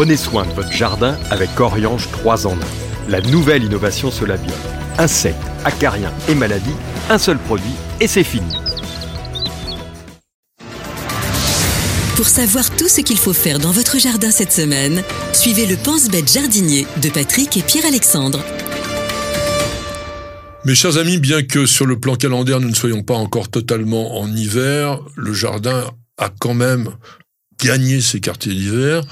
Prenez soin de votre jardin avec Oriange 3 en 1. La nouvelle innovation Solabio. Insectes, acariens et maladies, un seul produit et c'est fini. Pour savoir tout ce qu'il faut faire dans votre jardin cette semaine, suivez le Pense-Bête jardinier de Patrick et Pierre-Alexandre. Mes chers amis, bien que sur le plan calendaire, nous ne soyons pas encore totalement en hiver, le jardin a quand même gagné ses quartiers d'hiver.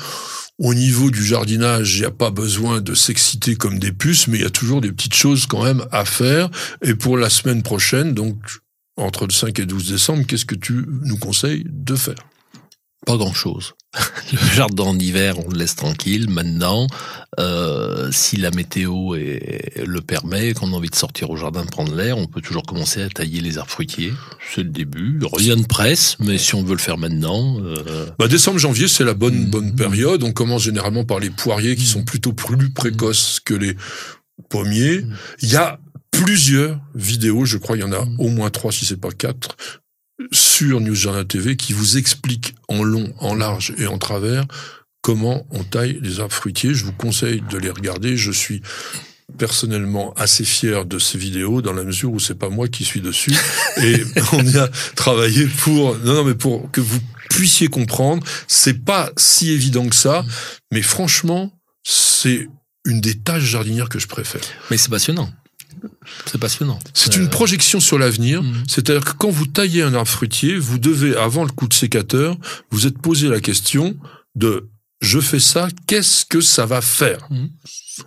Au niveau du jardinage, il n'y a pas besoin de s'exciter comme des puces, mais il y a toujours des petites choses quand même à faire. Et pour la semaine prochaine, donc entre le 5 et 12 décembre, qu'est-ce que tu nous conseilles de faire? Pas grand-chose. Le jardin en hiver, on le laisse tranquille. Maintenant, euh, si la météo le permet, qu'on a envie de sortir au jardin prendre l'air, on peut toujours commencer à tailler les arbres fruitiers. C'est le début. Rien de presse, mais si on veut le faire maintenant... Euh... Bah, décembre, janvier, c'est la bonne, mmh. bonne période. On commence généralement par les poiriers qui sont plutôt plus précoces que les pommiers. Mmh. Il y a plusieurs vidéos, je crois il y en a au moins trois si c'est pas quatre, sur News Journal TV qui vous explique en long, en large et en travers comment on taille les arbres fruitiers. Je vous conseille de les regarder. Je suis personnellement assez fier de ces vidéos dans la mesure où c'est pas moi qui suis dessus. Et on y a travaillé pour non non mais pour que vous puissiez comprendre. C'est pas si évident que ça mais franchement c'est une des tâches jardinières que je préfère. Mais c'est passionnant c'est passionnant. C'est une projection sur l'avenir. Mhm. C'est-à-dire que quand vous taillez un arbre fruitier, vous devez, avant le coup de sécateur, vous êtes posé la question de je fais ça, qu'est-ce que ça va faire mhm.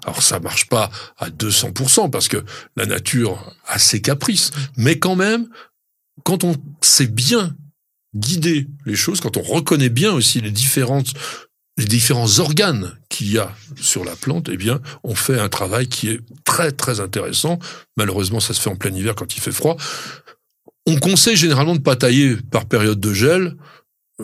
Alors ça marche pas à 200% parce que la nature a ses caprices, mhm. mais quand même, quand on sait bien guider les choses, quand on reconnaît bien aussi les différentes les différents organes qu'il y a sur la plante, eh bien, on fait un travail qui est très très intéressant. Malheureusement, ça se fait en plein hiver quand il fait froid. On conseille généralement de pas tailler par période de gel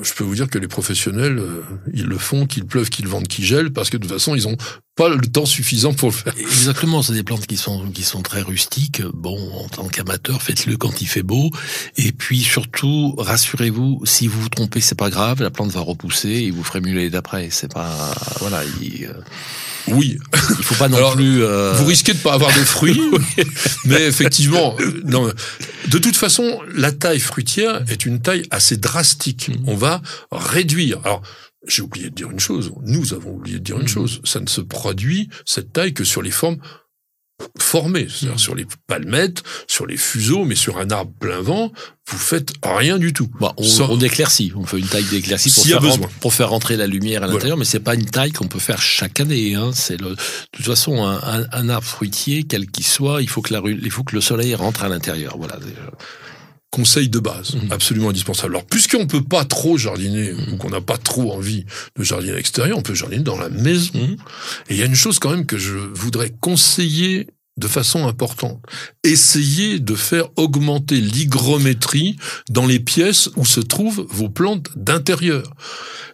je peux vous dire que les professionnels, euh, ils le font, qu'il pleuve, qu'il vente, qu'il gèle, parce que de toute façon, ils ont pas le temps suffisant pour le faire. Exactement, c'est des plantes qui sont qui sont très rustiques. Bon, en tant qu'amateur, faites-le quand il fait beau. Et puis surtout, rassurez-vous, si vous vous trompez, c'est pas grave, la plante va repousser et vous ferez mieux d'après. C'est pas voilà. Il, euh, oui. Il faut pas non plus. Euh... Vous risquez de pas avoir de fruits, mais effectivement, non. De toute façon, la taille fruitière est une taille assez drastique. On va réduire. Alors, j'ai oublié de dire une chose. Nous avons oublié de dire une mm. chose. Ça ne se produit cette taille que sur les formes formé, c'est-à-dire mmh. sur les palmettes, sur les fuseaux, mais sur un arbre plein vent, vous faites rien du tout. Bah, on, éclaircit, on fait une taille d'éclaircie pour, faire pour faire rentrer la lumière à l'intérieur, mais c'est pas une taille qu'on peut faire chaque année. Hein. C'est le, de toute façon un, un, arbre fruitier, quel qu'il soit, il faut que la, il faut que le soleil rentre à l'intérieur. Voilà conseil de base, mmh. absolument indispensable. Alors, puisqu'on peut pas trop jardiner, mmh. ou qu'on n'a pas trop envie de jardiner à l'extérieur, on peut jardiner dans la maison. Mmh. Et il y a une chose quand même que je voudrais conseiller de façon importante. Essayez de faire augmenter l'hygrométrie dans les pièces où se trouvent vos plantes d'intérieur.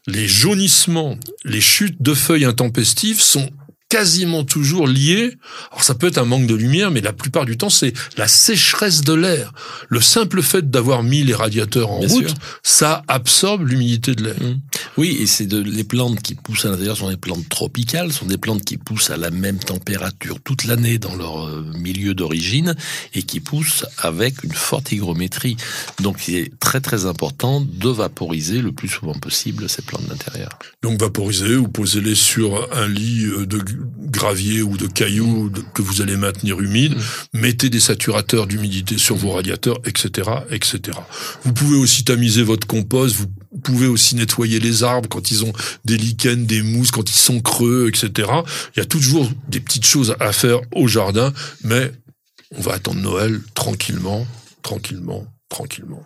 Les jaunissements, les chutes de feuilles intempestives sont quasiment toujours lié. Alors ça peut être un manque de lumière, mais la plupart du temps c'est la sécheresse de l'air. Le simple fait d'avoir mis les radiateurs en route, ça absorbe l'humidité de l'air. Mmh. Oui, et c'est de les plantes qui poussent à l'intérieur sont des plantes tropicales, sont des plantes qui poussent à la même température toute l'année dans leur euh, milieu d'origine et qui poussent avec une forte hygrométrie. Donc il est très très important de vaporiser le plus souvent possible ces plantes d'intérieur. Donc vaporiser ou poser-les sur un lit euh, de gravier ou de cailloux que vous allez maintenir humide, mmh. mettez des saturateurs d'humidité sur vos radiateurs, etc., etc. Vous pouvez aussi tamiser votre compost, vous pouvez aussi nettoyer les arbres quand ils ont des lichens, des mousses, quand ils sont creux, etc. Il y a toujours des petites choses à faire au jardin, mais on va attendre Noël tranquillement, tranquillement, tranquillement.